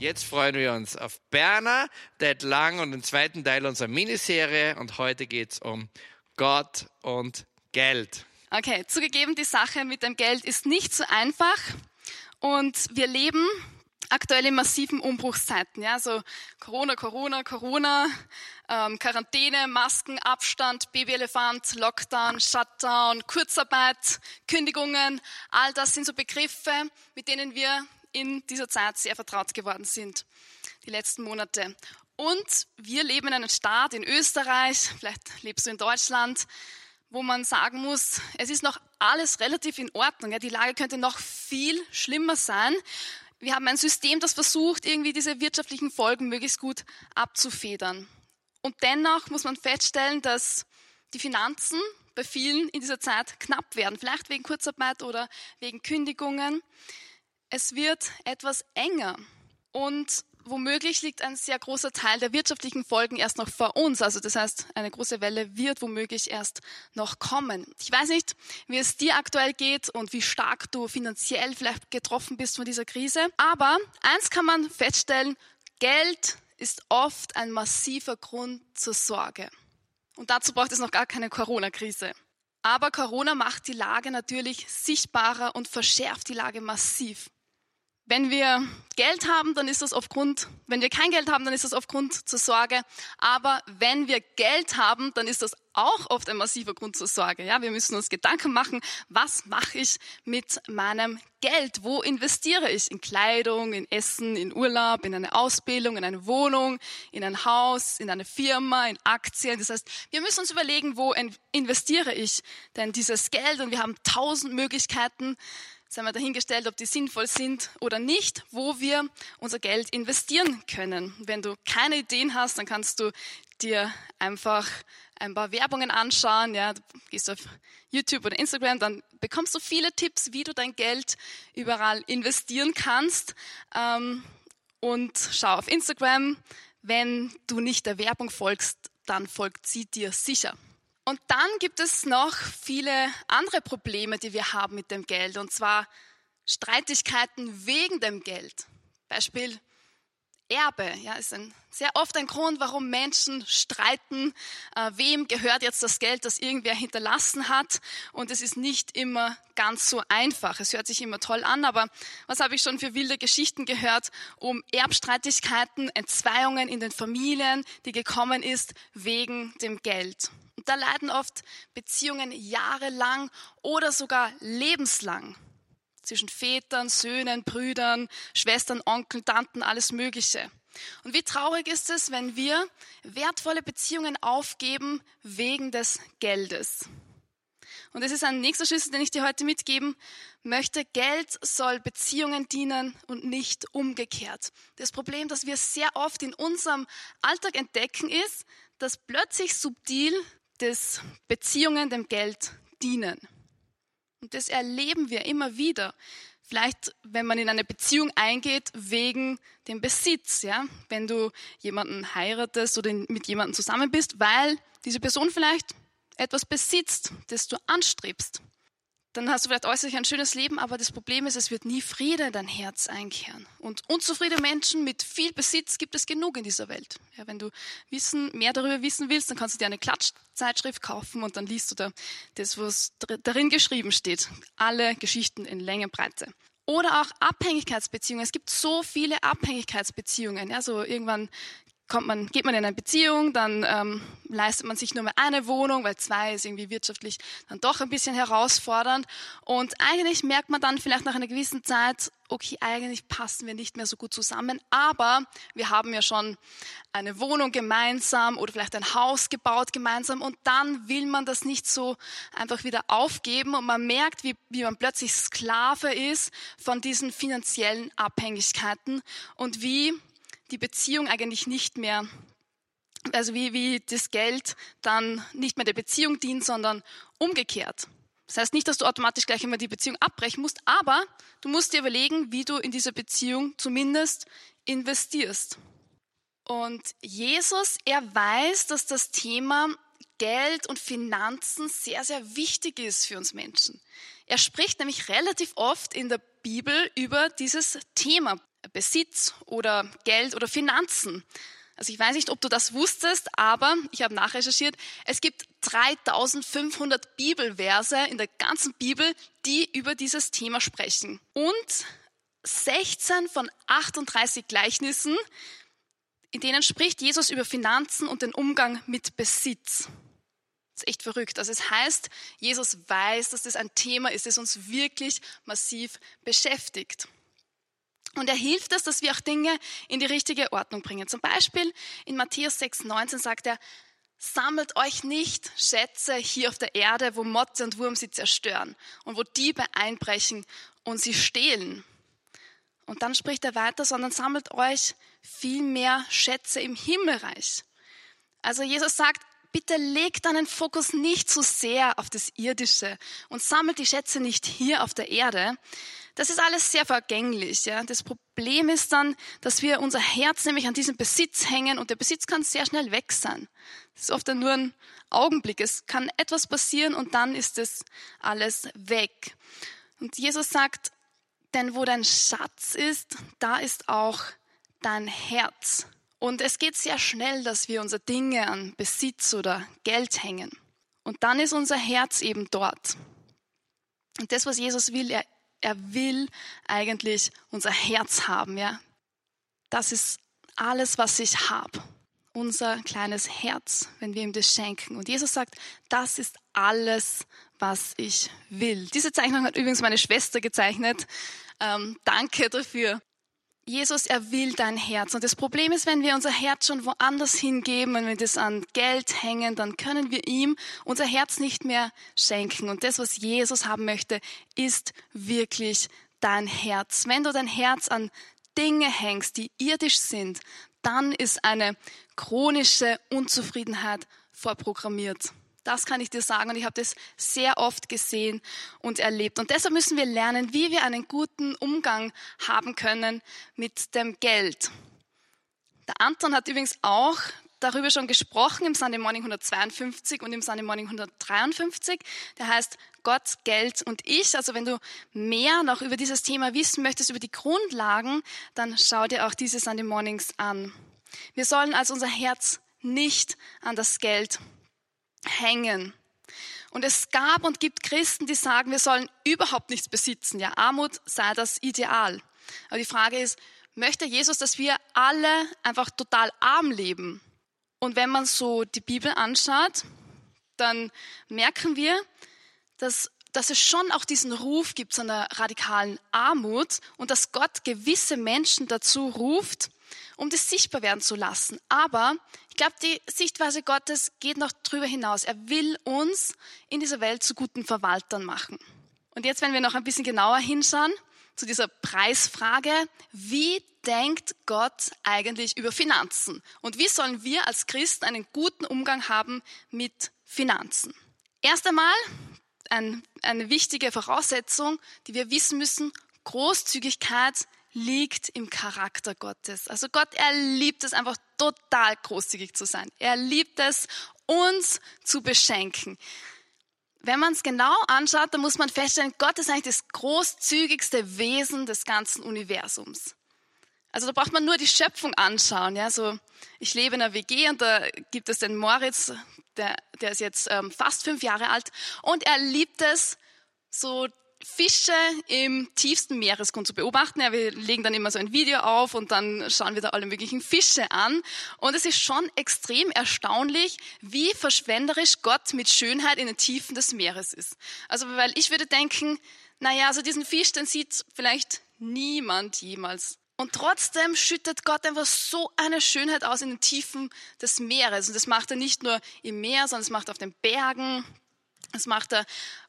Jetzt freuen wir uns auf Berner, Dad Lang und den zweiten Teil unserer Miniserie. Und heute geht es um Gott und Geld. Okay, zugegeben, die Sache mit dem Geld ist nicht so einfach. Und wir leben aktuell in massiven Umbruchszeiten. Ja, so Corona, Corona, Corona, ähm, Quarantäne, Masken, Abstand, Babyelefant, Lockdown, Shutdown, Kurzarbeit, Kündigungen. All das sind so Begriffe, mit denen wir in dieser Zeit sehr vertraut geworden sind, die letzten Monate. Und wir leben in einem Staat, in Österreich, vielleicht lebst du in Deutschland, wo man sagen muss, es ist noch alles relativ in Ordnung. Die Lage könnte noch viel schlimmer sein. Wir haben ein System, das versucht, irgendwie diese wirtschaftlichen Folgen möglichst gut abzufedern. Und dennoch muss man feststellen, dass die Finanzen bei vielen in dieser Zeit knapp werden, vielleicht wegen Kurzarbeit oder wegen Kündigungen. Es wird etwas enger und womöglich liegt ein sehr großer Teil der wirtschaftlichen Folgen erst noch vor uns. Also das heißt, eine große Welle wird womöglich erst noch kommen. Ich weiß nicht, wie es dir aktuell geht und wie stark du finanziell vielleicht getroffen bist von dieser Krise. Aber eins kann man feststellen, Geld ist oft ein massiver Grund zur Sorge. Und dazu braucht es noch gar keine Corona-Krise. Aber Corona macht die Lage natürlich sichtbarer und verschärft die Lage massiv. Wenn wir Geld haben, dann ist das aufgrund, wenn wir kein Geld haben, dann ist das aufgrund zur Sorge. Aber wenn wir Geld haben, dann ist das auch oft ein massiver Grund zur Sorge. Ja, wir müssen uns Gedanken machen, was mache ich mit meinem Geld? Wo investiere ich? In Kleidung, in Essen, in Urlaub, in eine Ausbildung, in eine Wohnung, in ein Haus, in eine Firma, in Aktien. Das heißt, wir müssen uns überlegen, wo investiere ich denn dieses Geld? Und wir haben tausend Möglichkeiten, sei mal dahingestellt, ob die sinnvoll sind oder nicht, wo wir unser Geld investieren können. Wenn du keine Ideen hast, dann kannst du dir einfach ein paar Werbungen anschauen, ja, du gehst auf YouTube oder Instagram, dann bekommst du viele Tipps, wie du dein Geld überall investieren kannst. Ähm, und schau auf Instagram, wenn du nicht der Werbung folgst, dann folgt sie dir sicher. Und dann gibt es noch viele andere Probleme, die wir haben mit dem Geld, und zwar Streitigkeiten wegen dem Geld. Beispiel Erbe, ja, ist ein, sehr oft ein Grund, warum Menschen streiten, äh, wem gehört jetzt das Geld, das irgendwer hinterlassen hat. Und es ist nicht immer ganz so einfach. Es hört sich immer toll an, aber was habe ich schon für wilde Geschichten gehört um Erbstreitigkeiten, Entzweiungen in den Familien, die gekommen ist wegen dem Geld. Da leiden oft Beziehungen jahrelang oder sogar lebenslang zwischen Vätern, Söhnen, Brüdern, Schwestern, Onkeln, Tanten, alles Mögliche. Und wie traurig ist es, wenn wir wertvolle Beziehungen aufgeben wegen des Geldes. Und es ist ein nächster Schlüssel, den ich dir heute mitgeben möchte. Geld soll Beziehungen dienen und nicht umgekehrt. Das Problem, das wir sehr oft in unserem Alltag entdecken, ist, dass plötzlich subtil dass Beziehungen dem Geld dienen. Und das erleben wir immer wieder. Vielleicht, wenn man in eine Beziehung eingeht wegen dem Besitz, ja, wenn du jemanden heiratest oder mit jemandem zusammen bist, weil diese Person vielleicht etwas besitzt, das du anstrebst dann hast du vielleicht äußerlich ein schönes Leben, aber das Problem ist, es wird nie Friede in dein Herz einkehren. Und unzufriedene Menschen mit viel Besitz gibt es genug in dieser Welt. Ja, wenn du wissen, mehr darüber wissen willst, dann kannst du dir eine Klatschzeitschrift kaufen und dann liest du da das, was darin geschrieben steht. Alle Geschichten in Länge und Breite. Oder auch Abhängigkeitsbeziehungen. Es gibt so viele Abhängigkeitsbeziehungen. Ja, so irgendwann kommt man, geht man in eine Beziehung, dann ähm, leistet man sich nur mehr eine Wohnung, weil zwei ist irgendwie wirtschaftlich dann doch ein bisschen herausfordernd. Und eigentlich merkt man dann vielleicht nach einer gewissen Zeit, okay, eigentlich passen wir nicht mehr so gut zusammen, aber wir haben ja schon eine Wohnung gemeinsam oder vielleicht ein Haus gebaut gemeinsam. Und dann will man das nicht so einfach wieder aufgeben. Und man merkt, wie, wie man plötzlich Sklave ist von diesen finanziellen Abhängigkeiten und wie die Beziehung eigentlich nicht mehr, also wie, wie das Geld dann nicht mehr der Beziehung dient, sondern umgekehrt. Das heißt nicht, dass du automatisch gleich immer die Beziehung abbrechen musst, aber du musst dir überlegen, wie du in diese Beziehung zumindest investierst. Und Jesus, er weiß, dass das Thema Geld und Finanzen sehr, sehr wichtig ist für uns Menschen. Er spricht nämlich relativ oft in der Bibel über dieses Thema. Besitz oder Geld oder Finanzen. Also ich weiß nicht, ob du das wusstest, aber ich habe nachrecherchiert. Es gibt 3500 Bibelverse in der ganzen Bibel, die über dieses Thema sprechen. Und 16 von 38 Gleichnissen, in denen spricht Jesus über Finanzen und den Umgang mit Besitz. Das ist echt verrückt. Also es heißt, Jesus weiß, dass das ein Thema ist, das uns wirklich massiv beschäftigt. Und er hilft es, dass wir auch Dinge in die richtige Ordnung bringen. Zum Beispiel in Matthäus 6, 19 sagt er, sammelt euch nicht Schätze hier auf der Erde, wo Motte und Wurm sie zerstören und wo Diebe einbrechen und sie stehlen. Und dann spricht er weiter, sondern sammelt euch viel mehr Schätze im Himmelreich. Also Jesus sagt, bitte legt deinen Fokus nicht zu sehr auf das Irdische und sammelt die Schätze nicht hier auf der Erde, das ist alles sehr vergänglich. Ja. Das Problem ist dann, dass wir unser Herz nämlich an diesem Besitz hängen und der Besitz kann sehr schnell weg sein. Das ist oft nur ein Augenblick. Es kann etwas passieren und dann ist es alles weg. Und Jesus sagt, denn wo dein Schatz ist, da ist auch dein Herz. Und es geht sehr schnell, dass wir unsere Dinge an Besitz oder Geld hängen. Und dann ist unser Herz eben dort. Und das, was Jesus will, er er will eigentlich unser Herz haben, ja. Das ist alles, was ich habe. Unser kleines Herz, wenn wir ihm das schenken. Und Jesus sagt, das ist alles, was ich will. Diese Zeichnung hat übrigens meine Schwester gezeichnet. Ähm, danke dafür. Jesus, er will dein Herz. Und das Problem ist, wenn wir unser Herz schon woanders hingeben, wenn wir das an Geld hängen, dann können wir ihm unser Herz nicht mehr schenken. Und das, was Jesus haben möchte, ist wirklich dein Herz. Wenn du dein Herz an Dinge hängst, die irdisch sind, dann ist eine chronische Unzufriedenheit vorprogrammiert. Das kann ich dir sagen und ich habe das sehr oft gesehen und erlebt. Und deshalb müssen wir lernen, wie wir einen guten Umgang haben können mit dem Geld. Der Anton hat übrigens auch darüber schon gesprochen im Sunday Morning 152 und im Sunday Morning 153. Der heißt Gott, Geld und ich. Also wenn du mehr noch über dieses Thema wissen möchtest, über die Grundlagen, dann schau dir auch diese Sunday Mornings an. Wir sollen also unser Herz nicht an das Geld hängen. Und es gab und gibt Christen, die sagen, wir sollen überhaupt nichts besitzen. Ja, Armut sei das Ideal. Aber die Frage ist, möchte Jesus, dass wir alle einfach total arm leben? Und wenn man so die Bibel anschaut, dann merken wir, dass, dass es schon auch diesen Ruf gibt zu einer radikalen Armut und dass Gott gewisse Menschen dazu ruft, um das sichtbar werden zu lassen. Aber ich glaube, die Sichtweise Gottes geht noch drüber hinaus. Er will uns in dieser Welt zu guten Verwaltern machen. Und jetzt, wenn wir noch ein bisschen genauer hinschauen zu dieser Preisfrage, wie denkt Gott eigentlich über Finanzen? Und wie sollen wir als Christen einen guten Umgang haben mit Finanzen? Erst einmal ein, eine wichtige Voraussetzung, die wir wissen müssen, Großzügigkeit liegt im Charakter Gottes. Also Gott, er liebt es einfach total großzügig zu sein. Er liebt es, uns zu beschenken. Wenn man es genau anschaut, dann muss man feststellen, Gott ist eigentlich das großzügigste Wesen des ganzen Universums. Also da braucht man nur die Schöpfung anschauen. Ja, so ich lebe in einer WG und da gibt es den Moritz, der, der ist jetzt ähm, fast fünf Jahre alt und er liebt es, so Fische im tiefsten Meeresgrund zu beobachten. Ja, wir legen dann immer so ein Video auf und dann schauen wir da alle möglichen Fische an. Und es ist schon extrem erstaunlich, wie verschwenderisch Gott mit Schönheit in den Tiefen des Meeres ist. Also, weil ich würde denken, naja, also diesen Fisch, den sieht vielleicht niemand jemals. Und trotzdem schüttet Gott einfach so eine Schönheit aus in den Tiefen des Meeres. Und das macht er nicht nur im Meer, sondern das macht er auf den Bergen, das macht er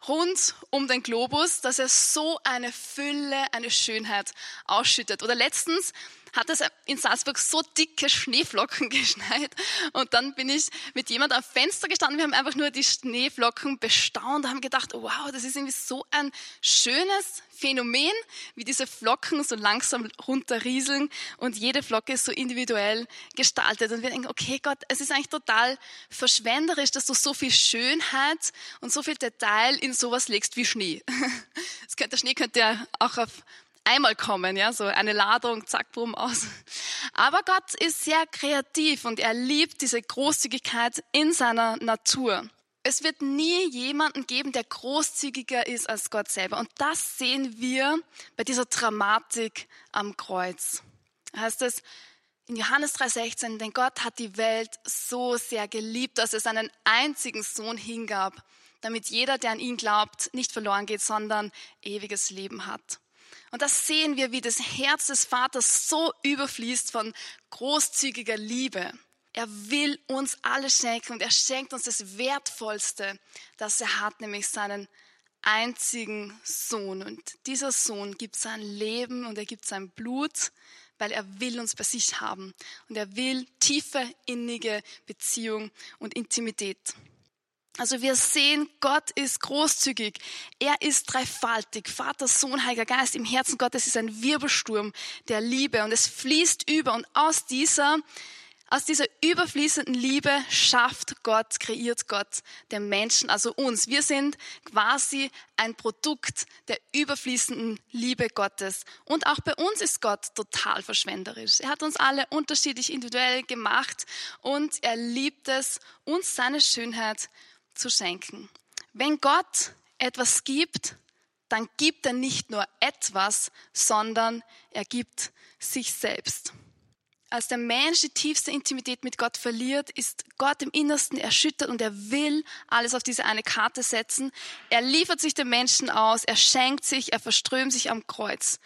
rund um den Globus, dass er so eine Fülle, eine Schönheit ausschüttet. Oder letztens hat es in Salzburg so dicke Schneeflocken geschneit. Und dann bin ich mit jemand am Fenster gestanden. Wir haben einfach nur die Schneeflocken bestaunt und haben gedacht, wow, das ist irgendwie so ein schönes Phänomen, wie diese Flocken so langsam runterrieseln und jede Flocke ist so individuell gestaltet. Und wir denken, okay Gott, es ist eigentlich total verschwenderisch, dass du so viel Schönheit und so viel Detail in sowas legst wie Schnee. Das könnte, der Schnee könnte ja auch auf einmal kommen, ja, so eine Ladung, zack, bumm, aus. Aber Gott ist sehr kreativ und er liebt diese Großzügigkeit in seiner Natur. Es wird nie jemanden geben, der großzügiger ist als Gott selber. Und das sehen wir bei dieser Dramatik am Kreuz. Da heißt es in Johannes 3,16, denn Gott hat die Welt so sehr geliebt, dass er seinen einzigen Sohn hingab, damit jeder, der an ihn glaubt, nicht verloren geht, sondern ewiges Leben hat. Und das sehen wir, wie das Herz des Vaters so überfließt von großzügiger Liebe. Er will uns alles schenken und er schenkt uns das Wertvollste, das er hat, nämlich seinen einzigen Sohn. Und dieser Sohn gibt sein Leben und er gibt sein Blut, weil er will uns bei sich haben. Und er will tiefe, innige Beziehung und Intimität. Also wir sehen, Gott ist großzügig. Er ist dreifaltig. Vater, Sohn, Heiliger Geist im Herzen Gottes ist ein Wirbelsturm der Liebe und es fließt über und aus dieser aus dieser überfließenden Liebe schafft Gott, kreiert Gott den Menschen, also uns. Wir sind quasi ein Produkt der überfließenden Liebe Gottes. Und auch bei uns ist Gott total verschwenderisch. Er hat uns alle unterschiedlich individuell gemacht und er liebt es, uns seine Schönheit zu schenken. Wenn Gott etwas gibt, dann gibt er nicht nur etwas, sondern er gibt sich selbst. Als der Mensch die tiefste Intimität mit Gott verliert, ist Gott im Innersten erschüttert und er will alles auf diese eine Karte setzen. Er liefert sich dem Menschen aus, er schenkt sich, er verströmt sich am Kreuz.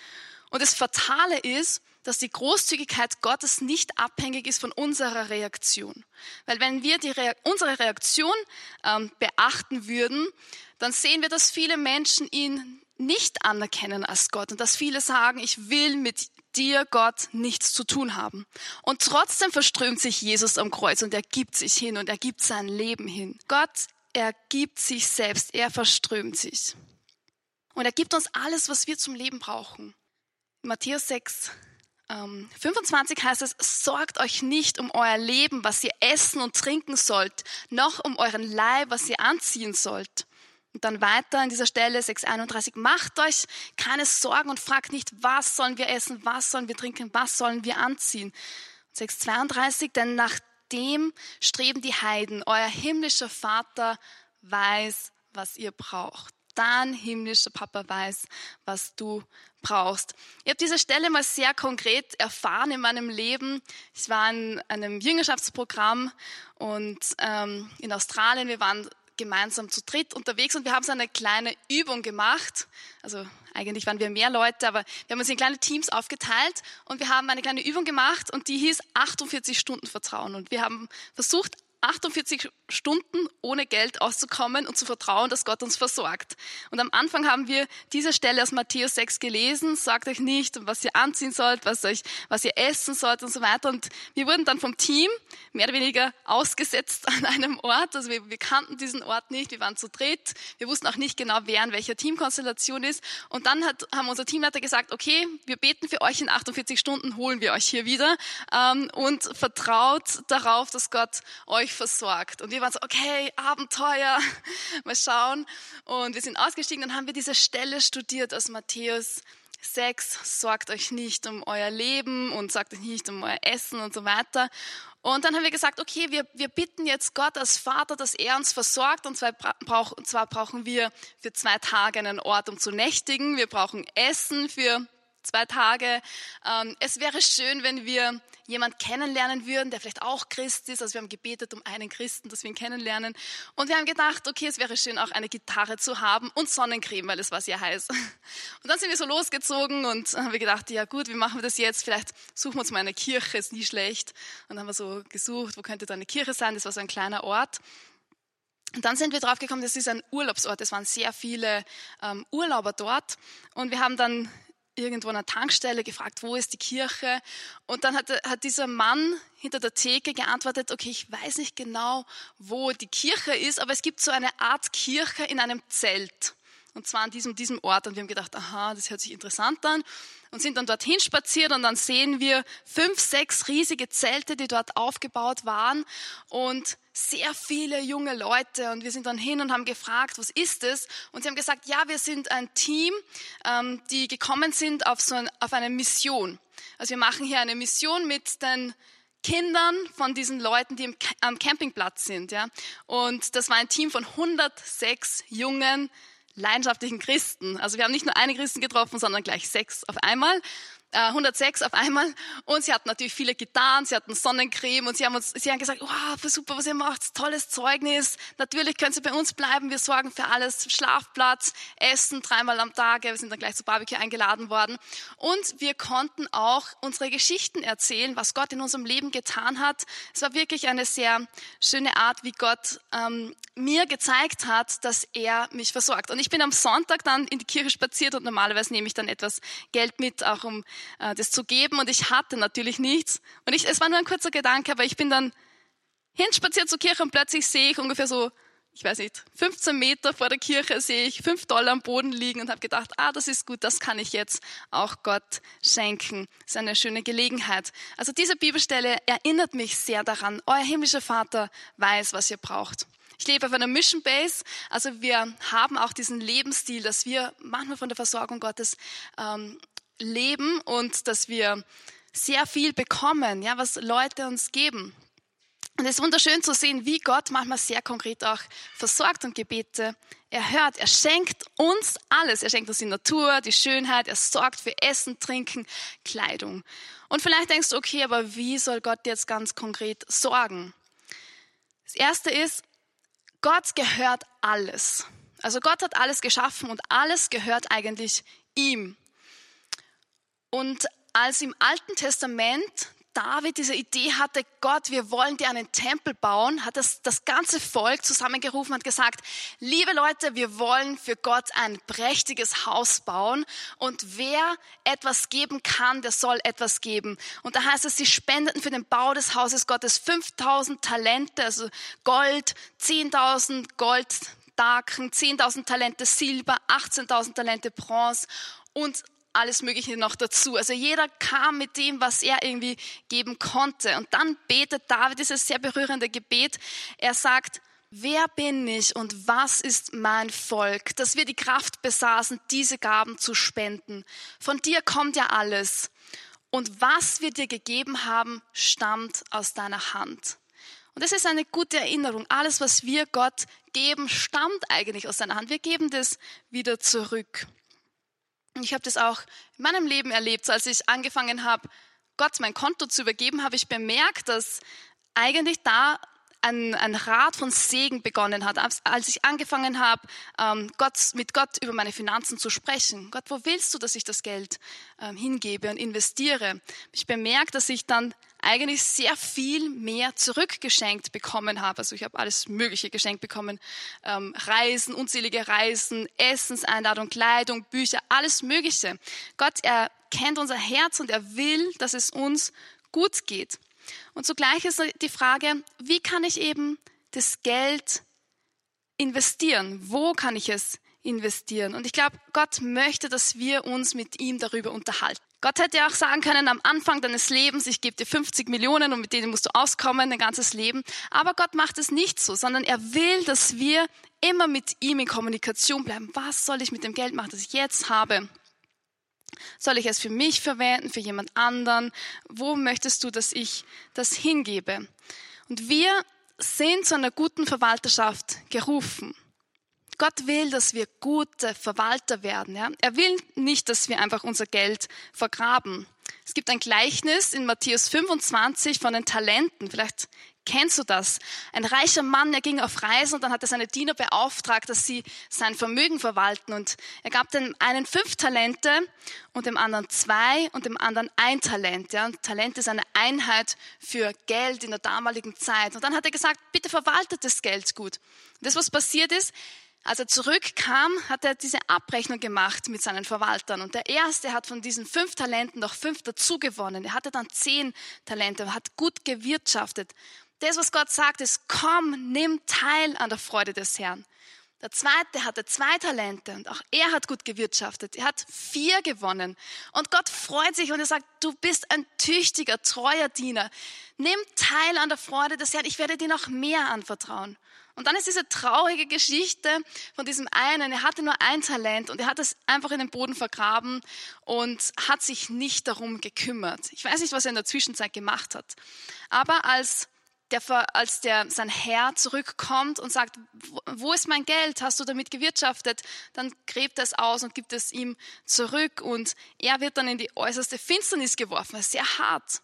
Und das Fatale ist, dass die Großzügigkeit Gottes nicht abhängig ist von unserer Reaktion. Weil wenn wir die Re unsere Reaktion ähm, beachten würden, dann sehen wir, dass viele Menschen ihn nicht anerkennen als Gott und dass viele sagen, ich will mit dir, Gott, nichts zu tun haben. Und trotzdem verströmt sich Jesus am Kreuz und er gibt sich hin und er gibt sein Leben hin. Gott, er gibt sich selbst, er verströmt sich. Und er gibt uns alles, was wir zum Leben brauchen. Matthäus 6, ähm, 25 heißt es, sorgt euch nicht um euer Leben, was ihr essen und trinken sollt, noch um euren Leib, was ihr anziehen sollt. Und dann weiter an dieser Stelle 631, macht euch keine Sorgen und fragt nicht, was sollen wir essen, was sollen wir trinken, was sollen wir anziehen. 632, denn nach dem streben die Heiden. Euer himmlischer Vater weiß, was ihr braucht. Dein himmlischer Papa weiß, was du brauchst. Ich habe diese Stelle mal sehr konkret erfahren in meinem Leben. Ich war in einem Jüngerschaftsprogramm und ähm, in Australien. Wir waren gemeinsam zu dritt unterwegs und wir haben so eine kleine Übung gemacht. Also eigentlich waren wir mehr Leute, aber wir haben uns in kleine Teams aufgeteilt und wir haben eine kleine Übung gemacht und die hieß 48 Stunden Vertrauen. Und wir haben versucht, 48 Stunden ohne Geld auszukommen und zu vertrauen, dass Gott uns versorgt. Und am Anfang haben wir diese Stelle aus Matthäus 6 gelesen, sagt euch nicht, was ihr anziehen sollt, was, euch, was ihr essen sollt und so weiter. Und wir wurden dann vom Team mehr oder weniger ausgesetzt an einem Ort. Also wir, wir kannten diesen Ort nicht, wir waren zu dritt, wir wussten auch nicht genau, wer in welcher Teamkonstellation ist. Und dann hat, haben unser Teamleiter gesagt, okay, wir beten für euch in 48 Stunden, holen wir euch hier wieder ähm, und vertraut darauf, dass Gott euch versorgt. Und wir waren so, okay, Abenteuer, mal schauen. Und wir sind ausgestiegen, dann haben wir diese Stelle studiert aus Matthäus 6, sorgt euch nicht um euer Leben und sorgt euch nicht um euer Essen und so weiter. Und dann haben wir gesagt, okay, wir, wir bitten jetzt Gott als Vater, dass er uns versorgt. Und zwar, brauch, und zwar brauchen wir für zwei Tage einen Ort, um zu nächtigen. Wir brauchen Essen für zwei Tage. Ähm, es wäre schön, wenn wir jemand kennenlernen würden, der vielleicht auch Christ ist. Also wir haben gebetet um einen Christen, dass wir ihn kennenlernen. Und wir haben gedacht, okay, es wäre schön, auch eine Gitarre zu haben und Sonnencreme, weil es war sehr heiß. Und dann sind wir so losgezogen und haben wir gedacht, ja gut, wie machen wir das jetzt? Vielleicht suchen wir uns mal eine Kirche, ist nie schlecht. Und dann haben wir so gesucht, wo könnte da eine Kirche sein? Das war so ein kleiner Ort. Und dann sind wir drauf gekommen, das ist ein Urlaubsort. Es waren sehr viele ähm, Urlauber dort. Und wir haben dann irgendwo an einer Tankstelle gefragt, wo ist die Kirche? Und dann hat, hat dieser Mann hinter der Theke geantwortet, okay, ich weiß nicht genau, wo die Kirche ist, aber es gibt so eine Art Kirche in einem Zelt. Und zwar an diesem, diesem Ort. Und wir haben gedacht, aha, das hört sich interessant an. Und sind dann dorthin spaziert und dann sehen wir fünf, sechs riesige Zelte, die dort aufgebaut waren und sehr viele junge Leute. Und wir sind dann hin und haben gefragt, was ist es? Und sie haben gesagt, ja, wir sind ein Team, ähm, die gekommen sind auf, so ein, auf eine Mission. Also wir machen hier eine Mission mit den Kindern von diesen Leuten, die am Campingplatz sind. Ja? Und das war ein Team von 106 jungen, leidenschaftlichen Christen. Also wir haben nicht nur eine Christen getroffen, sondern gleich sechs auf einmal. 106 äh, auf einmal und sie hatten natürlich viele Gitarren, sie hatten Sonnencreme und sie haben uns, sie haben gesagt, wow, super, was ihr macht, tolles Zeugnis. Natürlich können Sie bei uns bleiben, wir sorgen für alles, Schlafplatz, Essen dreimal am Tag. Wir sind dann gleich zu Barbecue eingeladen worden und wir konnten auch unsere Geschichten erzählen, was Gott in unserem Leben getan hat. Es war wirklich eine sehr schöne Art, wie Gott ähm, mir gezeigt hat, dass er mich versorgt. Und ich bin am Sonntag dann in die Kirche spaziert und normalerweise nehme ich dann etwas Geld mit, auch um äh, das zu geben und ich hatte natürlich nichts. Und ich, es war nur ein kurzer Gedanke, aber ich bin dann hinspaziert zur Kirche und plötzlich sehe ich ungefähr so, ich weiß nicht, 15 Meter vor der Kirche sehe ich 5 Dollar am Boden liegen und habe gedacht, ah, das ist gut, das kann ich jetzt auch Gott schenken. Das ist eine schöne Gelegenheit. Also diese Bibelstelle erinnert mich sehr daran, euer himmlischer Vater weiß, was ihr braucht. Ich lebe auf einer Mission Base, also wir haben auch diesen Lebensstil, dass wir manchmal von der Versorgung Gottes ähm, leben und dass wir sehr viel bekommen, ja, was Leute uns geben. Und es ist wunderschön zu sehen, wie Gott manchmal sehr konkret auch versorgt und Gebete erhört. Er schenkt uns alles. Er schenkt uns die Natur, die Schönheit. Er sorgt für Essen, Trinken, Kleidung. Und vielleicht denkst du, okay, aber wie soll Gott jetzt ganz konkret sorgen? Das erste ist, Gott gehört alles. Also Gott hat alles geschaffen und alles gehört eigentlich ihm. Und als im Alten Testament David diese Idee hatte, Gott, wir wollen dir einen Tempel bauen, hat das, das ganze Volk zusammengerufen und gesagt, liebe Leute, wir wollen für Gott ein prächtiges Haus bauen und wer etwas geben kann, der soll etwas geben. Und da heißt es, sie spendeten für den Bau des Hauses Gottes 5000 Talente, also Gold, 10.000 Golddaken, 10.000 Talente Silber, 18.000 Talente Bronze und alles Mögliche noch dazu. Also jeder kam mit dem, was er irgendwie geben konnte. Und dann betet David dieses sehr berührende Gebet. Er sagt, wer bin ich und was ist mein Volk, dass wir die Kraft besaßen, diese Gaben zu spenden. Von dir kommt ja alles. Und was wir dir gegeben haben, stammt aus deiner Hand. Und das ist eine gute Erinnerung. Alles, was wir Gott geben, stammt eigentlich aus seiner Hand. Wir geben das wieder zurück. Ich habe das auch in meinem Leben erlebt. So als ich angefangen habe, Gott mein Konto zu übergeben, habe ich bemerkt, dass eigentlich da ein, ein Rat von Segen begonnen hat, als ich angefangen habe, ähm, Gott, mit Gott über meine Finanzen zu sprechen. Gott, wo willst du, dass ich das Geld ähm, hingebe und investiere? Ich bemerkt, dass ich dann eigentlich sehr viel mehr zurückgeschenkt bekommen habe. Also ich habe alles Mögliche geschenkt bekommen. Ähm, Reisen, unzählige Reisen, Essenseinladung, Kleidung, Bücher, alles Mögliche. Gott, er kennt unser Herz und er will, dass es uns gut geht. Und zugleich ist die Frage, wie kann ich eben das Geld investieren? Wo kann ich es investieren? Und ich glaube, Gott möchte, dass wir uns mit ihm darüber unterhalten. Gott hätte auch sagen können, am Anfang deines Lebens, ich gebe dir 50 Millionen und mit denen musst du auskommen, dein ganzes Leben. Aber Gott macht es nicht so, sondern er will, dass wir immer mit ihm in Kommunikation bleiben. Was soll ich mit dem Geld machen, das ich jetzt habe? Soll ich es für mich verwenden, für jemand anderen? Wo möchtest du, dass ich das hingebe? Und wir sind zu einer guten Verwalterschaft gerufen. Gott will, dass wir gute Verwalter werden. Ja? Er will nicht, dass wir einfach unser Geld vergraben. Es gibt ein Gleichnis in Matthäus 25 von den Talenten. Vielleicht Kennst du das? Ein reicher Mann, er ging auf Reisen und dann hat er seine Diener beauftragt, dass sie sein Vermögen verwalten. Und er gab dem einen fünf Talente und dem anderen zwei und dem anderen ein Talent. Ja, und Talent ist eine Einheit für Geld in der damaligen Zeit. Und dann hat er gesagt, bitte verwaltet das Geld gut. Und das, was passiert ist, als er zurückkam, hat er diese Abrechnung gemacht mit seinen Verwaltern. Und der erste hat von diesen fünf Talenten noch fünf dazugewonnen. Er hatte dann zehn Talente, hat gut gewirtschaftet. Das, was Gott sagt, ist, komm, nimm teil an der Freude des Herrn. Der zweite hatte zwei Talente und auch er hat gut gewirtschaftet. Er hat vier gewonnen. Und Gott freut sich und er sagt, du bist ein tüchtiger, treuer Diener. Nimm teil an der Freude des Herrn. Ich werde dir noch mehr anvertrauen. Und dann ist diese traurige Geschichte von diesem einen, er hatte nur ein Talent und er hat es einfach in den Boden vergraben und hat sich nicht darum gekümmert. Ich weiß nicht, was er in der Zwischenzeit gemacht hat. Aber als der, als der, sein Herr zurückkommt und sagt, wo ist mein Geld? Hast du damit gewirtschaftet? Dann gräbt er es aus und gibt es ihm zurück und er wird dann in die äußerste Finsternis geworfen. Sehr hart.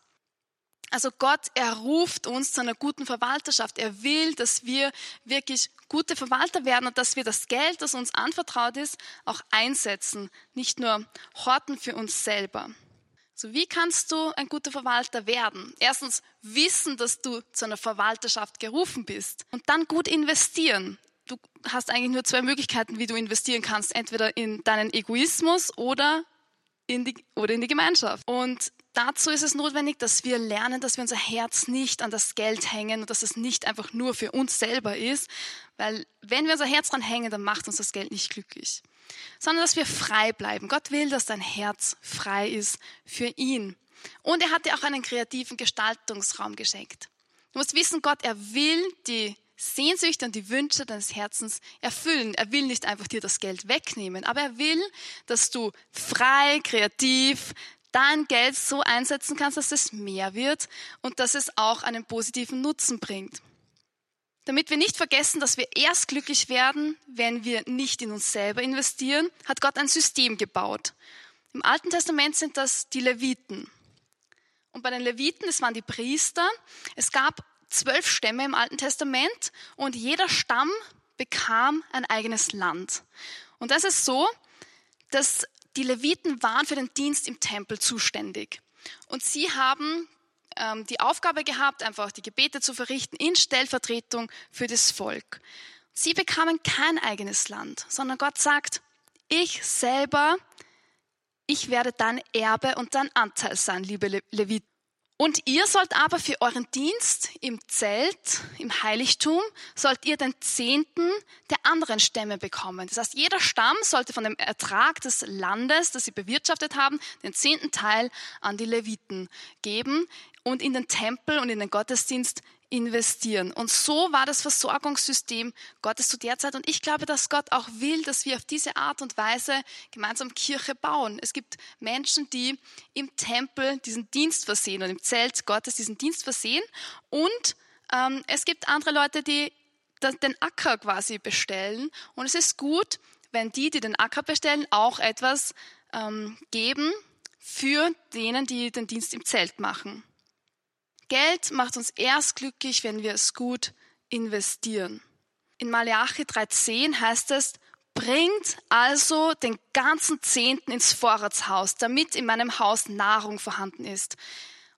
Also Gott, er ruft uns zu einer guten Verwalterschaft. Er will, dass wir wirklich gute Verwalter werden und dass wir das Geld, das uns anvertraut ist, auch einsetzen, nicht nur horten für uns selber. So, wie kannst du ein guter Verwalter werden? Erstens wissen, dass du zu einer Verwalterschaft gerufen bist und dann gut investieren. Du hast eigentlich nur zwei Möglichkeiten, wie du investieren kannst. Entweder in deinen Egoismus oder in die, oder in die Gemeinschaft. Und dazu ist es notwendig, dass wir lernen, dass wir unser Herz nicht an das Geld hängen und dass es nicht einfach nur für uns selber ist, weil wenn wir unser Herz dran hängen, dann macht uns das Geld nicht glücklich sondern dass wir frei bleiben. Gott will, dass dein Herz frei ist für ihn. Und er hat dir auch einen kreativen Gestaltungsraum geschenkt. Du musst wissen, Gott, er will die Sehnsüchte und die Wünsche deines Herzens erfüllen. Er will nicht einfach dir das Geld wegnehmen, aber er will, dass du frei, kreativ dein Geld so einsetzen kannst, dass es mehr wird und dass es auch einen positiven Nutzen bringt. Damit wir nicht vergessen, dass wir erst glücklich werden, wenn wir nicht in uns selber investieren, hat Gott ein System gebaut. Im Alten Testament sind das die Leviten. Und bei den Leviten, das waren die Priester, es gab zwölf Stämme im Alten Testament und jeder Stamm bekam ein eigenes Land. Und das ist so, dass die Leviten waren für den Dienst im Tempel zuständig. Und sie haben ähm, die Aufgabe gehabt, einfach die Gebete zu verrichten in Stellvertretung für das Volk. Sie bekamen kein eigenes Land, sondern Gott sagt, ich selber, ich werde dein Erbe und dein Anteil sein, liebe Le Leviten. Und ihr sollt aber für euren Dienst im Zelt, im Heiligtum, sollt ihr den Zehnten der anderen Stämme bekommen. Das heißt, jeder Stamm sollte von dem Ertrag des Landes, das sie bewirtschaftet haben, den zehnten Teil an die Leviten geben und in den Tempel und in den Gottesdienst investieren. Und so war das Versorgungssystem Gottes zu der Zeit. Und ich glaube, dass Gott auch will, dass wir auf diese Art und Weise gemeinsam Kirche bauen. Es gibt Menschen, die im Tempel diesen Dienst versehen und im Zelt Gottes diesen Dienst versehen. Und ähm, es gibt andere Leute, die den Acker quasi bestellen. Und es ist gut, wenn die, die den Acker bestellen, auch etwas ähm, geben für denen, die den Dienst im Zelt machen. Geld macht uns erst glücklich, wenn wir es gut investieren. In Malachi 3,10 heißt es, bringt also den ganzen Zehnten ins Vorratshaus, damit in meinem Haus Nahrung vorhanden ist.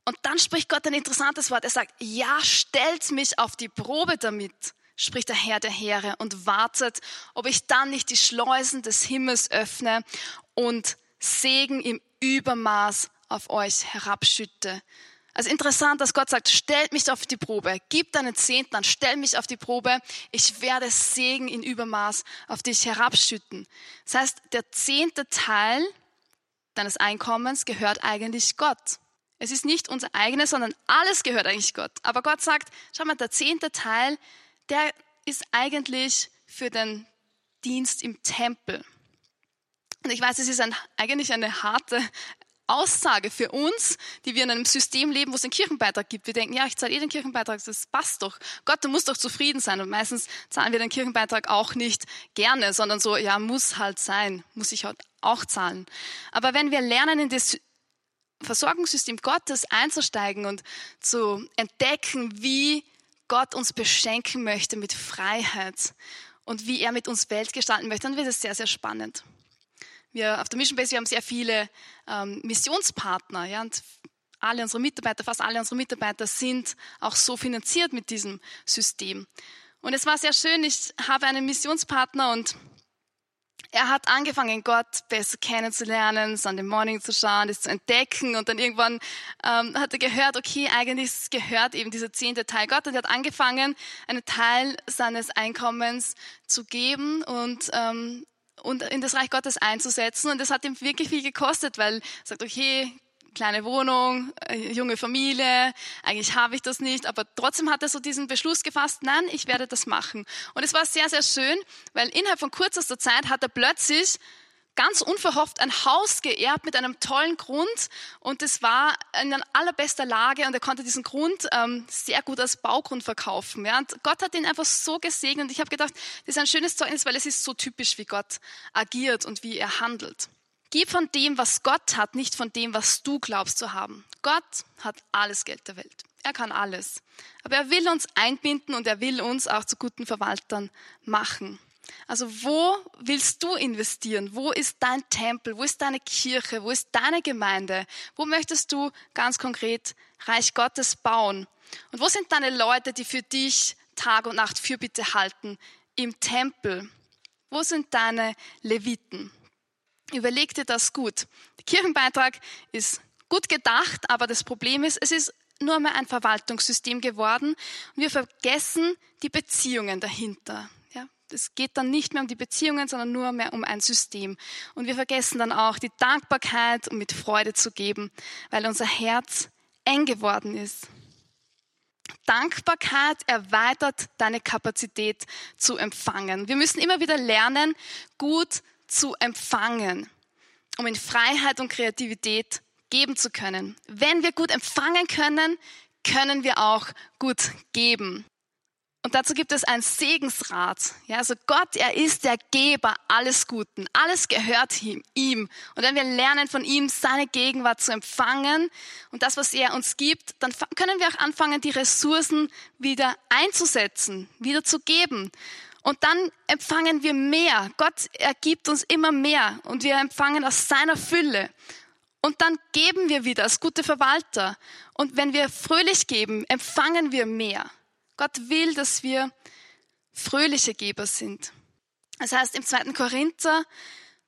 Und dann spricht Gott ein interessantes Wort. Er sagt, ja, stellt mich auf die Probe damit, spricht der Herr der Heere, und wartet, ob ich dann nicht die Schleusen des Himmels öffne und Segen im Übermaß auf euch herabschütte. Also interessant, dass Gott sagt, stellt mich auf die Probe, gib deinen Zehnten an, stell mich auf die Probe, ich werde Segen in Übermaß auf dich herabschütten. Das heißt, der zehnte Teil deines Einkommens gehört eigentlich Gott. Es ist nicht unser eigenes, sondern alles gehört eigentlich Gott. Aber Gott sagt, schau mal, der zehnte Teil, der ist eigentlich für den Dienst im Tempel. Und ich weiß, es ist ein, eigentlich eine harte Aussage für uns, die wir in einem System leben, wo es einen Kirchenbeitrag gibt. Wir denken, ja, ich zahle eh den Kirchenbeitrag, das passt doch. Gott, du musst doch zufrieden sein. Und meistens zahlen wir den Kirchenbeitrag auch nicht gerne, sondern so, ja, muss halt sein, muss ich halt auch zahlen. Aber wenn wir lernen, in das Versorgungssystem Gottes einzusteigen und zu entdecken, wie Gott uns beschenken möchte mit Freiheit und wie er mit uns Welt gestalten möchte, dann wird es sehr, sehr spannend. Wir auf der Mission Base, wir haben sehr viele ähm, Missionspartner, ja, und alle unsere Mitarbeiter, fast alle unsere Mitarbeiter sind auch so finanziert mit diesem System. Und es war sehr schön, ich habe einen Missionspartner und er hat angefangen, Gott besser kennenzulernen, Sunday Morning zu schauen, das zu entdecken und dann irgendwann ähm, hat er gehört, okay, eigentlich gehört eben dieser zehnte Teil Gott und er hat angefangen, einen Teil seines Einkommens zu geben und ähm, und in das Reich Gottes einzusetzen. Und das hat ihm wirklich viel gekostet, weil er sagt, okay, kleine Wohnung, äh, junge Familie, eigentlich habe ich das nicht, aber trotzdem hat er so diesen Beschluss gefasst, nein, ich werde das machen. Und es war sehr, sehr schön, weil innerhalb von kürzester Zeit hat er plötzlich ganz unverhofft ein Haus geerbt mit einem tollen Grund und es war in allerbester Lage und er konnte diesen Grund ähm, sehr gut als Baugrund verkaufen. Ja. Und Gott hat ihn einfach so gesegnet und ich habe gedacht, das ist ein schönes Zeugnis, weil es ist so typisch, wie Gott agiert und wie er handelt. Gib von dem, was Gott hat, nicht von dem, was du glaubst zu haben. Gott hat alles Geld der Welt. Er kann alles. Aber er will uns einbinden und er will uns auch zu guten Verwaltern machen. Also wo willst du investieren? Wo ist dein Tempel? Wo ist deine Kirche? Wo ist deine Gemeinde? Wo möchtest du ganz konkret Reich Gottes bauen? Und wo sind deine Leute, die für dich Tag und Nacht Fürbitte halten im Tempel? Wo sind deine Leviten? Überleg dir das gut. Der Kirchenbeitrag ist gut gedacht, aber das Problem ist, es ist nur mehr ein Verwaltungssystem geworden und wir vergessen die Beziehungen dahinter. Es geht dann nicht mehr um die Beziehungen, sondern nur mehr um ein System. Und wir vergessen dann auch die Dankbarkeit, um mit Freude zu geben, weil unser Herz eng geworden ist. Dankbarkeit erweitert deine Kapazität zu empfangen. Wir müssen immer wieder lernen, gut zu empfangen, um in Freiheit und Kreativität geben zu können. Wenn wir gut empfangen können, können wir auch gut geben. Und dazu gibt es ein Segensrat. Ja, also Gott, er ist der Geber alles Guten. Alles gehört ihm. Und wenn wir lernen von ihm, seine Gegenwart zu empfangen und das, was er uns gibt, dann können wir auch anfangen, die Ressourcen wieder einzusetzen, wieder zu geben. Und dann empfangen wir mehr. Gott ergibt uns immer mehr und wir empfangen aus seiner Fülle. Und dann geben wir wieder als gute Verwalter. Und wenn wir fröhlich geben, empfangen wir mehr. Gott will, dass wir fröhliche Geber sind. Das heißt im 2. Korinther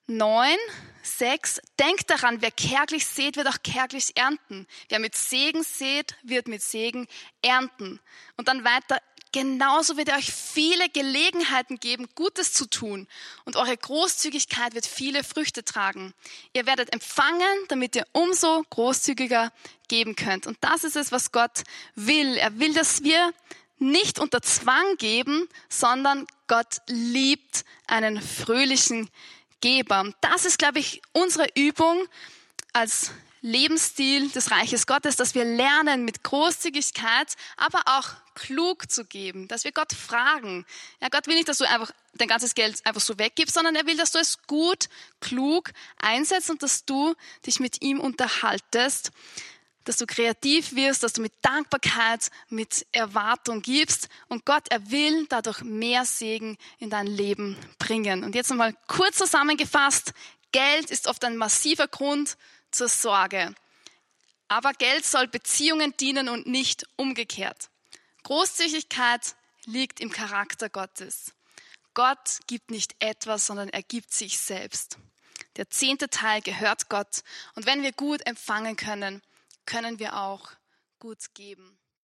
9, 6, denkt daran, wer kärglich sät, wird auch kärglich ernten. Wer mit Segen sät, wird mit Segen ernten. Und dann weiter, genauso wird er euch viele Gelegenheiten geben, Gutes zu tun. Und eure Großzügigkeit wird viele Früchte tragen. Ihr werdet empfangen, damit ihr umso großzügiger geben könnt. Und das ist es, was Gott will. Er will, dass wir nicht unter Zwang geben, sondern Gott liebt einen fröhlichen Geber. Das ist, glaube ich, unsere Übung als Lebensstil des Reiches Gottes, dass wir lernen, mit Großzügigkeit, aber auch klug zu geben, dass wir Gott fragen. Ja, Gott will nicht, dass du einfach dein ganzes Geld einfach so weggibst, sondern er will, dass du es gut, klug einsetzt und dass du dich mit ihm unterhaltest, dass du kreativ wirst, dass du mit Dankbarkeit, mit Erwartung gibst und Gott, er will dadurch mehr Segen in dein Leben bringen. Und jetzt nochmal kurz zusammengefasst, Geld ist oft ein massiver Grund zur Sorge. Aber Geld soll Beziehungen dienen und nicht umgekehrt. Großzügigkeit liegt im Charakter Gottes. Gott gibt nicht etwas, sondern er gibt sich selbst. Der zehnte Teil gehört Gott. Und wenn wir gut empfangen können, können wir auch gut geben.